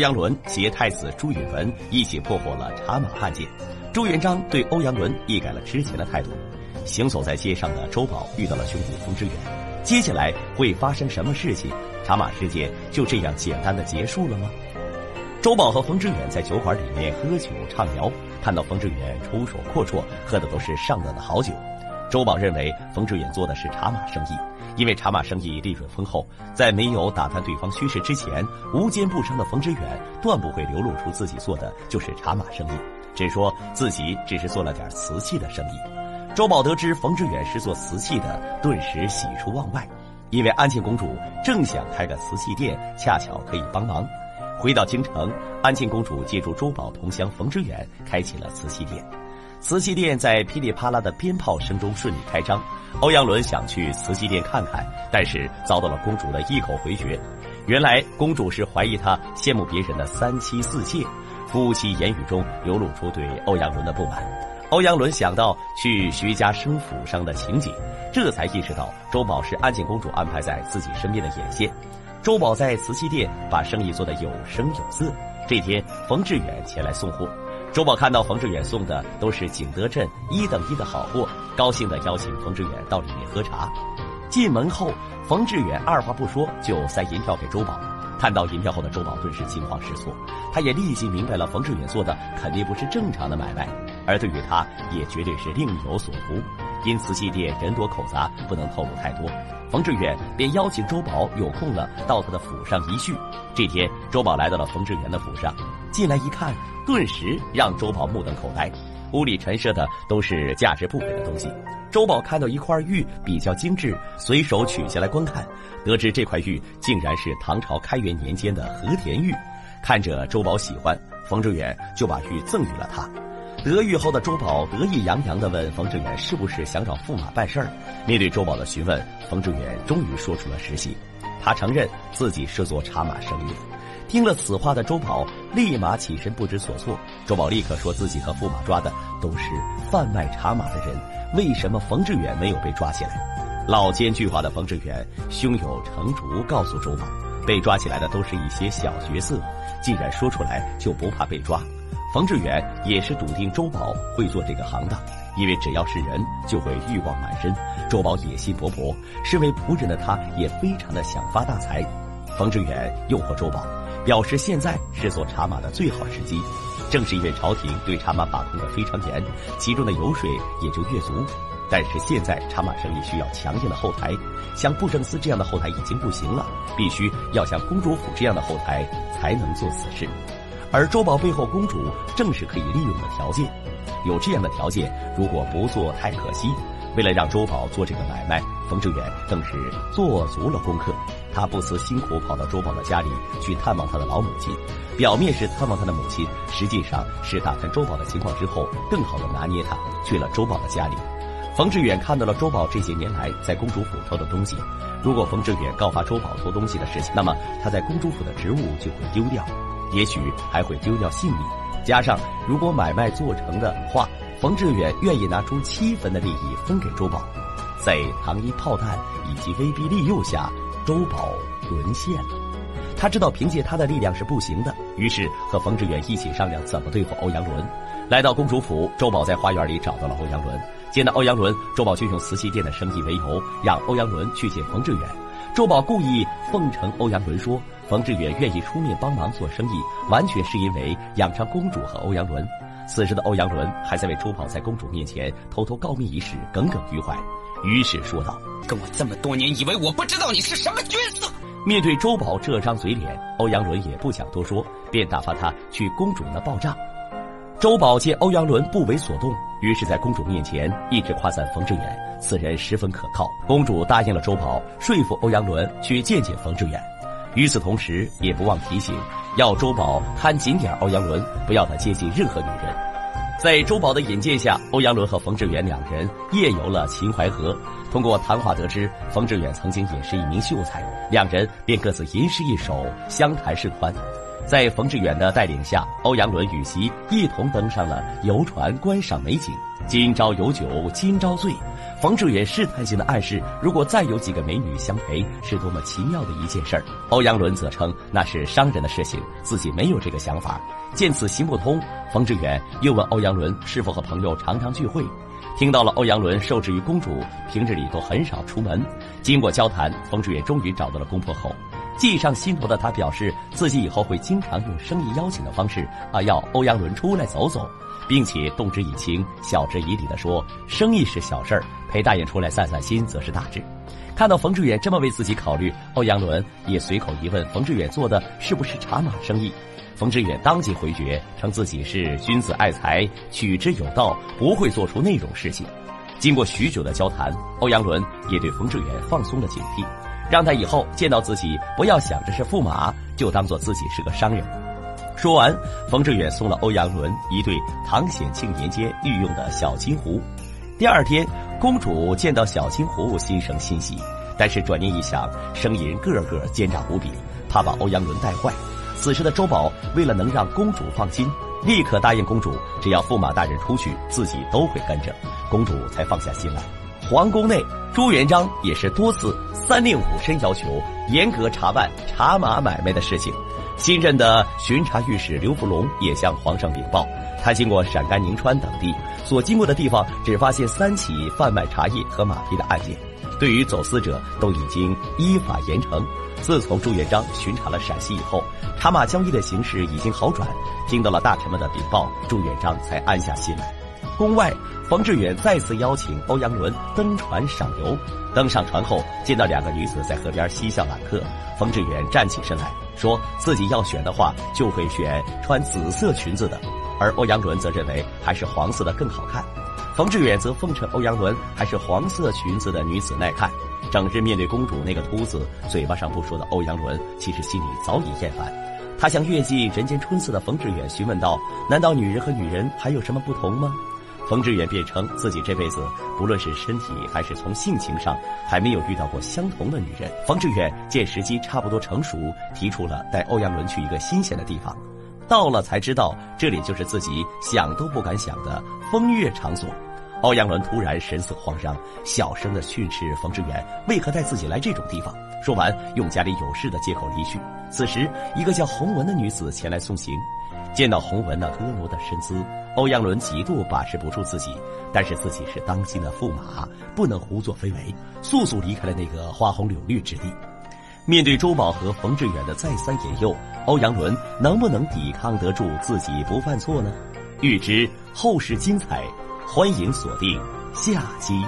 欧阳伦携太子朱允文一起破获了茶马案件，朱元璋对欧阳伦一改了之前的态度。行走在街上的周宝遇到了兄弟冯知远，接下来会发生什么事情？茶马事件就这样简单的结束了吗？周宝和冯知远在酒馆里面喝酒畅聊，看到冯知远出手阔绰，喝的都是上等的好酒。周宝认为冯志远做的是茶马生意，因为茶马生意利润丰厚，在没有打探对方虚实之前，无奸不商的冯志远断不会流露出自己做的就是茶马生意，只说自己只是做了点瓷器的生意。周宝得知冯志远是做瓷器的，顿时喜出望外，因为安庆公主正想开个瓷器店，恰巧可以帮忙。回到京城，安庆公主借助周宝同乡冯志远，开启了瓷器店。瓷器店在噼里啪啦的鞭炮声中顺利开张。欧阳伦想去瓷器店看看，但是遭到了公主的一口回绝。原来公主是怀疑他羡慕别人的三妻四妾，夫妻言语中流露出对欧阳伦的不满。欧阳伦想到去徐家生府上的情景，这才意识到周宝是安庆公主安排在自己身边的眼线。周宝在瓷器店把生意做得有声有色。这天，冯志远前来送货。周宝看到冯志远送的都是景德镇一等一的好货，高兴地邀请冯志远到里面喝茶。进门后，冯志远二话不说就塞银票给周宝。看到银票后的周宝顿时惊慌失措，他也立即明白了冯志远做的肯定不是正常的买卖，而对于他也绝对是另有所图。因瓷器店人多口杂，不能透露太多。冯志远便邀请周宝有空了到他的府上一叙。这天，周宝来到了冯志远的府上，进来一看，顿时让周宝目瞪口呆。屋里陈设的都是价值不菲的东西。周宝看到一块玉比较精致，随手取下来观看，得知这块玉竟然是唐朝开元年间的和田玉。看着周宝喜欢，冯志远就把玉赠予了他。得玉后的周宝得意洋洋地问冯志远：“是不是想找驸马办事儿？”面对周宝的询问，冯志远终于说出了实情。他承认自己是做茶马生意的。听了此话的周宝立马起身不知所措。周宝立刻说自己和驸马抓的都是贩卖茶马的人，为什么冯志远没有被抓起来？老奸巨猾的冯志远胸有成竹，告诉周宝，被抓起来的都是一些小角色，既然说出来就不怕被抓。冯志远也是笃定周宝会做这个行当，因为只要是人就会欲望满身。周宝野心勃勃，身为仆人的他也非常的想发大财。冯志远诱惑周宝，表示现在是做茶马的最好时机。正是因为朝廷对茶马把控的非常严，其中的油水也就越足。但是现在茶马生意需要强硬的后台，像布政司这样的后台已经不行了，必须要像公主府这样的后台才能做此事。而周宝背后公主正是可以利用的条件，有这样的条件，如果不做太可惜。为了让周宝做这个买卖，冯志远更是做足了功课。他不辞辛苦跑到周宝的家里去探望他的老母亲，表面是探望他的母亲，实际上是打探周宝的情况之后，更好的拿捏他。去了周宝的家里，冯志远看到了周宝这些年来在公主府偷的东西。如果冯志远告发周宝偷东西的事情，那么他在公主府的职务就会丢掉。也许还会丢掉性命，加上如果买卖做成的话，冯志远愿意拿出七分的利益分给周宝。在糖衣炮弹以及威逼利诱下，周宝沦陷了。他知道凭借他的力量是不行的，于是和冯志远一起商量怎么对付欧阳伦。来到公主府，周宝在花园里找到了欧阳伦。见到欧阳伦，周宝就用瓷器店的生意为由，让欧阳伦去见冯志远。周宝故意奉承欧阳伦说。冯志远愿意出面帮忙做生意，完全是因为养伤公主和欧阳伦。此时的欧阳伦还在为周宝在公主面前偷偷告密一事耿耿于怀，于是说道：“跟我这么多年，以为我不知道你是什么角色？”面对周宝这张嘴脸，欧阳伦也不想多说，便打发他去公主那报账。周宝见欧阳伦不为所动，于是在公主面前一直夸赞冯志远，此人十分可靠。公主答应了周宝，说服欧阳伦去见见冯志远。与此同时，也不忘提醒，要周宝看紧点欧阳伦，不要他接近任何女人。在周宝的引荐下，欧阳伦和冯志远两人夜游了秦淮河。通过谈话得知，冯志远曾经也是一名秀才，两人便各自吟诗一首，相谈甚欢。在冯志远的带领下，欧阳伦与其一同登上了游船，观赏美景。今朝有酒今朝醉。冯志远试探性的暗示，如果再有几个美女相陪，是多么奇妙的一件事儿。欧阳伦则称那是商人的事情，自己没有这个想法。见此行不通，冯志远又问欧阳伦是否和朋友常常聚会。听到了欧阳伦受制于公主，平日里都很少出门。经过交谈，冯志远终于找到了攻破口。计上心头的他表示，自己以后会经常用生意邀请的方式啊，要欧阳伦出来走走。并且动之以情、晓之以理地说：“生意是小事儿，陪大爷出来散散心则是大志。”看到冯志远这么为自己考虑，欧阳伦也随口一问：“冯志远做的是不是茶马生意？”冯志远当即回绝，称自己是君子爱财，取之有道，不会做出那种事情。经过许久的交谈，欧阳伦也对冯志远放松了警惕，让他以后见到自己不要想着是驸马，就当做自己是个商人。说完，冯志远送了欧阳伦一对唐显庆年间御用的小金壶。第二天，公主见到小金壶，心生欣喜。但是转念一想，生意人个个奸诈无比，怕把欧阳伦带坏。此时的周宝为了能让公主放心，立刻答应公主，只要驸马大人出去，自己都会跟着。公主才放下心来。皇宫内，朱元璋也是多次三令五申要求严格查办茶马买卖的事情。新任的巡查御史刘福龙也向皇上禀报，他经过陕甘宁川等地，所经过的地方只发现三起贩卖茶叶和马匹的案件，对于走私者都已经依法严惩。自从朱元璋巡查了陕西以后，茶马交易的形势已经好转。听到了大臣们的禀报，朱元璋才安下心来。宫外，冯志远再次邀请欧阳伦登船赏游。登上船后，见到两个女子在河边嬉笑揽客，冯志远站起身来说：“自己要选的话，就会选穿紫色裙子的。”而欧阳伦则认为还是黄色的更好看。冯志远则奉承欧阳伦还是黄色裙子的女子耐看。整日面对公主那个秃子，嘴巴上不说的欧阳伦，其实心里早已厌烦。他向阅尽人间春色的冯志远询问道：“难道女人和女人还有什么不同吗？”冯志远辩称自己这辈子不论是身体还是从性情上，还没有遇到过相同的女人。冯志远见时机差不多成熟，提出了带欧阳伦去一个新鲜的地方。到了才知道，这里就是自己想都不敢想的风月场所。欧阳伦突然神色慌张，小声的训斥冯志远为何带自己来这种地方。说完，用家里有事的借口离去。此时，一个叫洪文的女子前来送行。见到洪文那婀娜的身姿，欧阳伦几度把持不住自己，但是自己是当今的驸马，不能胡作非为，速速离开了那个花红柳绿之地。面对周宝和冯志远的再三引诱，欧阳伦能不能抵抗得住自己不犯错呢？欲知后事精彩，欢迎锁定下集。